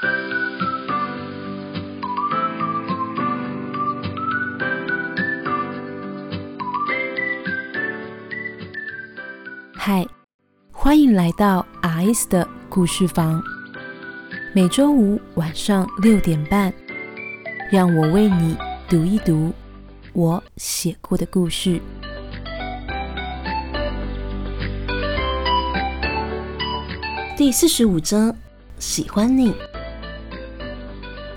嗨，欢迎来到 R.S 的故事房。每周五晚上六点半，让我为你读一读我写过的故事。第四十五章，喜欢你。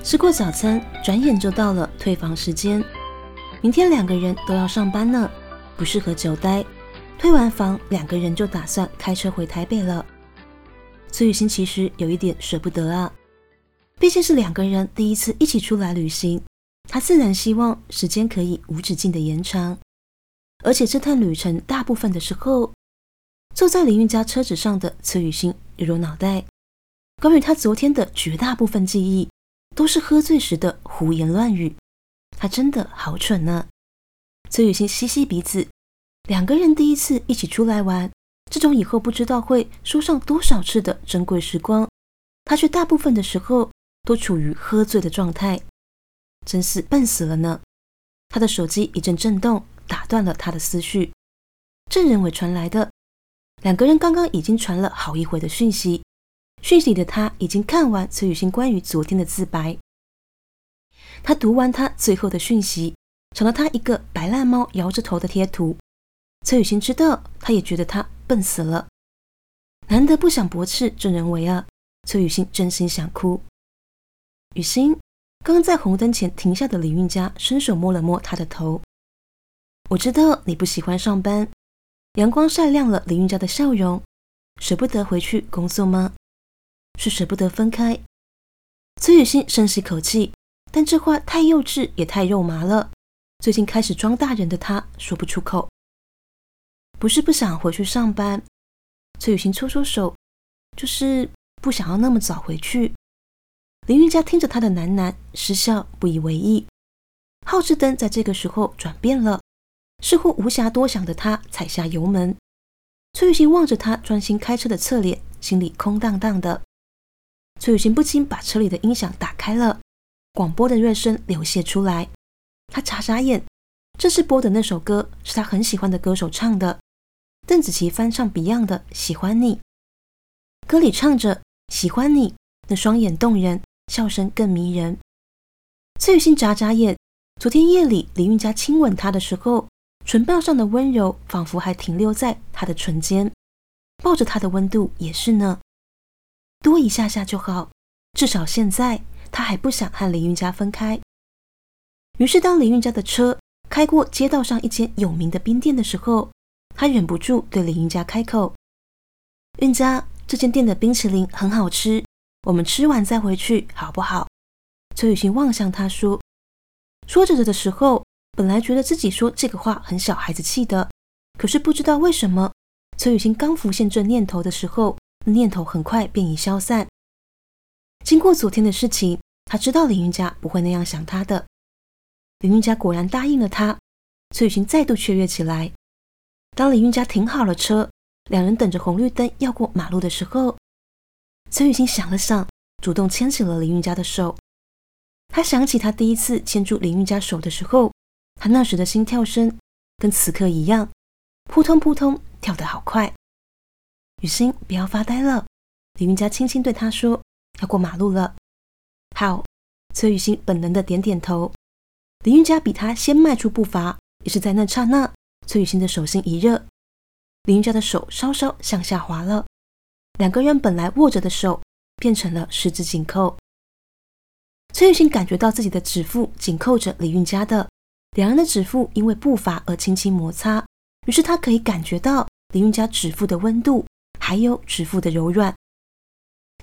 吃过早餐，转眼就到了退房时间。明天两个人都要上班呢，不适合久待。退完房，两个人就打算开车回台北了。崔雨欣其实有一点舍不得啊，毕竟是两个人第一次一起出来旅行，她自然希望时间可以无止境的延长。而且这趟旅程大部分的时候，坐在林韵家车子上的崔雨欣揉揉脑袋，关于她昨天的绝大部分记忆，都是喝醉时的胡言乱语。他真的好蠢呢。崔雨欣吸吸鼻子。两个人第一次一起出来玩，这种以后不知道会说上多少次的珍贵时光，他却大部分的时候都处于喝醉的状态，真是笨死了呢。他的手机一阵震动，打断了他的思绪。郑仁伟传来的，两个人刚刚已经传了好一会的讯息，讯息里的他已经看完崔雨欣关于昨天的自白。他读完他最后的讯息，成了他一个白烂猫摇着头的贴图。崔雨欣知道，他也觉得他笨死了。难得不想驳斥郑仁伟啊！崔雨欣真心想哭。雨欣刚在红灯前停下的李运佳伸手摸了摸他的头。我知道你不喜欢上班。阳光晒亮了李运佳的笑容。舍不得回去工作吗？是舍不得分开。崔雨欣深吸口气，但这话太幼稚，也太肉麻了。最近开始装大人的他，说不出口。不是不想回去上班，崔雨欣搓搓手，就是不想要那么早回去。林云佳听着他的喃喃，失笑，不以为意。号志灯在这个时候转变了，似乎无暇多想的他踩下油门。崔雨欣望着他专心开车的侧脸，心里空荡荡的。崔雨欣不禁把车里的音响打开了，广播的乐声流泻出来。他眨眨眼，这是播的那首歌，是他很喜欢的歌手唱的。邓紫棋翻唱 Beyond 的《喜欢你》，歌里唱着“喜欢你”，那双眼动人，笑声更迷人。崔雨欣眨眨眼，昨天夜里李韵佳亲吻她的时候，唇瓣上的温柔仿佛还停留在她的唇间，抱着她的温度也是呢。多一下下就好，至少现在她还不想和林韵家分开。于是，当林韵家的车开过街道上一间有名的冰店的时候，他忍不住对林云家开口：“韵家，这间店的冰淇淋很好吃，我们吃完再回去好不好？”崔雨欣望向他说：“说着着的时候，本来觉得自己说这个话很小孩子气的，可是不知道为什么，崔雨欣刚浮现这念头的时候，念头很快便已消散。经过昨天的事情，他知道李云家不会那样想他的。李云家果然答应了他，崔雨欣再度雀跃起来。”当李运家停好了车，两人等着红绿灯要过马路的时候，崔雨欣想了想，主动牵起了李运家的手。他想起他第一次牵住李运家手的时候，他那时的心跳声跟此刻一样，扑通扑通跳得好快。雨欣，不要发呆了。李云佳轻轻对他说：“要过马路了。”好，崔雨欣本能的点点头。李云佳比他先迈出步伐，也是在那刹那。崔雨欣的手心一热，林云佳的手稍稍向下滑了，两个人本来握着的手变成了十指紧扣。崔雨欣感觉到自己的指腹紧扣着李云家的，两人的指腹因为步伐而轻轻摩擦，于是他可以感觉到李云家指腹的温度，还有指腹的柔软。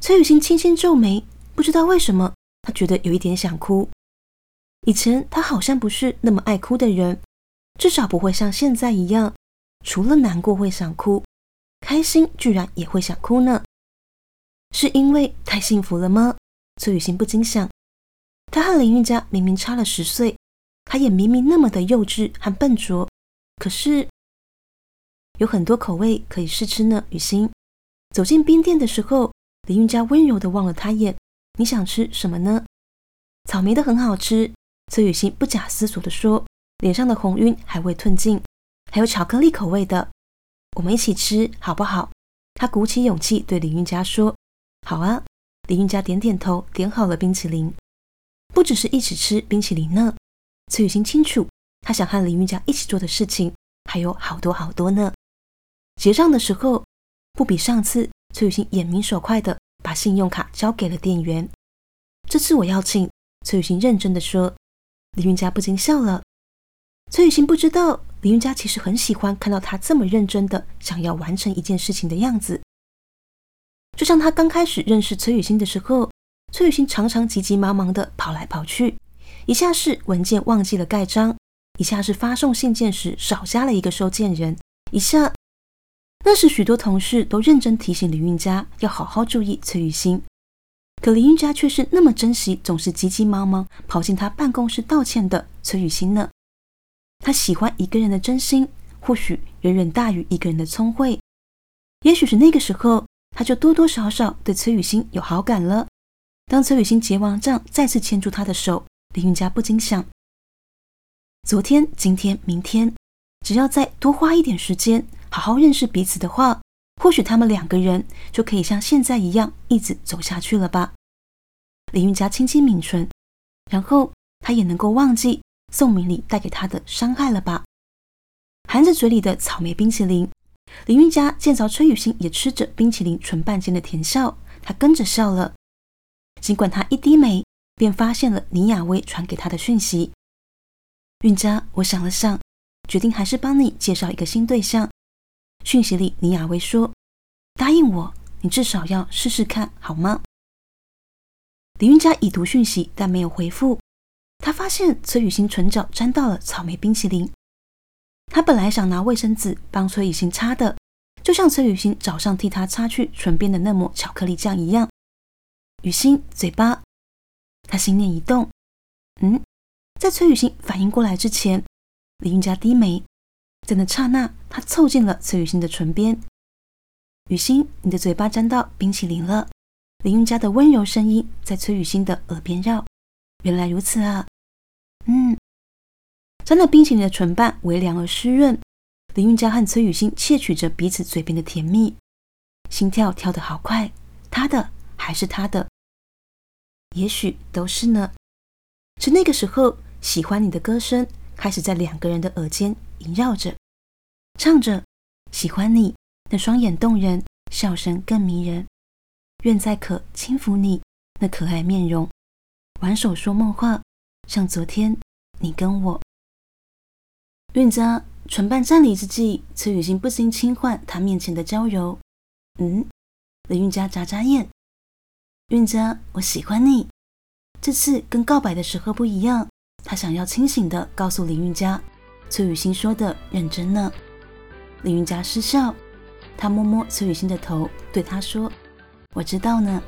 崔雨欣轻轻皱眉，不知道为什么，她觉得有一点想哭。以前她好像不是那么爱哭的人。至少不会像现在一样，除了难过会想哭，开心居然也会想哭呢。是因为太幸福了吗？崔雨欣不禁想。她和林韵佳明明差了十岁，她也明明那么的幼稚和笨拙，可是有很多口味可以试吃呢。雨欣走进冰店的时候，林韵佳温柔的望了他一眼，你想吃什么呢？草莓的很好吃。崔雨欣不假思索地说，脸上的红晕还未褪尽。还有巧克力口味的，我们一起吃好不好？他鼓起勇气对林韵佳说：“好啊。”林韵佳点点头，点好了冰淇淋。不只是一起吃冰淇淋呢，崔雨欣清楚，她想和林韵佳一起做的事情还有好多好多呢。结账的时候，不比上次，崔雨欣眼明手快的把信用卡交给了店员。这次我要请，崔雨欣认真的说。林云佳不禁笑了。崔雨欣不知道。林云佳其实很喜欢看到他这么认真的想要完成一件事情的样子，就像他刚开始认识崔雨欣的时候，崔雨欣常常急急忙忙的跑来跑去，一下是文件忘记了盖章，一下是发送信件时少加了一个收件人，一下那时许多同事都认真提醒林云佳要好好注意崔雨欣，可林云佳却是那么珍惜总是急急忙忙跑进他办公室道歉的崔雨欣呢。他喜欢一个人的真心，或许远远大于一个人的聪慧。也许是那个时候，他就多多少少对崔雨欣有好感了。当崔雨欣结完账，再次牵住他的手，林云佳不禁想：昨天、今天、明天，只要再多花一点时间，好好认识彼此的话，或许他们两个人就可以像现在一样一直走下去了吧。林韵佳轻轻抿唇，然后他也能够忘记。宋明礼带给他的伤害了吧？含着嘴里的草莓冰淇淋，林韵佳见着崔雨欣也吃着冰淇淋，唇瓣间的甜笑，她跟着笑了。尽管她一低眉，便发现了倪雅薇传给她的讯息。韵佳，我想了想，决定还是帮你介绍一个新对象。讯息里，倪雅薇说：“答应我，你至少要试试看，好吗？”李韵佳已读讯息，但没有回复。他发现崔雨欣唇角沾到了草莓冰淇淋，他本来想拿卫生纸帮崔雨欣擦的，就像崔雨欣早上替他擦去唇边的那抹巧克力酱一样。雨欣嘴巴，他心念一动，嗯，在崔雨欣反应过来之前，李云佳低眉，在那刹那，他凑近了崔雨欣的唇边。雨欣，你的嘴巴沾到冰淇淋了。林韵佳的温柔声音在崔雨欣的耳边绕。原来如此啊，嗯，沾了冰淇淋的唇瓣微凉而湿润。林韵佳和崔雨欣窃取着彼此嘴边的甜蜜，心跳跳得好快。他的还是他的，也许都是呢。是那个时候，喜欢你的歌声开始在两个人的耳间萦绕着，唱着喜欢你，那双眼动人，笑声更迷人。愿再可轻抚你那可爱面容。挽手说梦话，像昨天你跟我。韵佳唇瓣站立之际，崔雨欣不禁轻唤他面前的娇柔。嗯，林韵佳眨眨眼。韵佳，我喜欢你。这次跟告白的时候不一样，他想要清醒的告诉林韵佳，崔雨欣说的认真呢。林云佳失笑，他摸摸崔雨欣的头，对她说：“我知道呢。”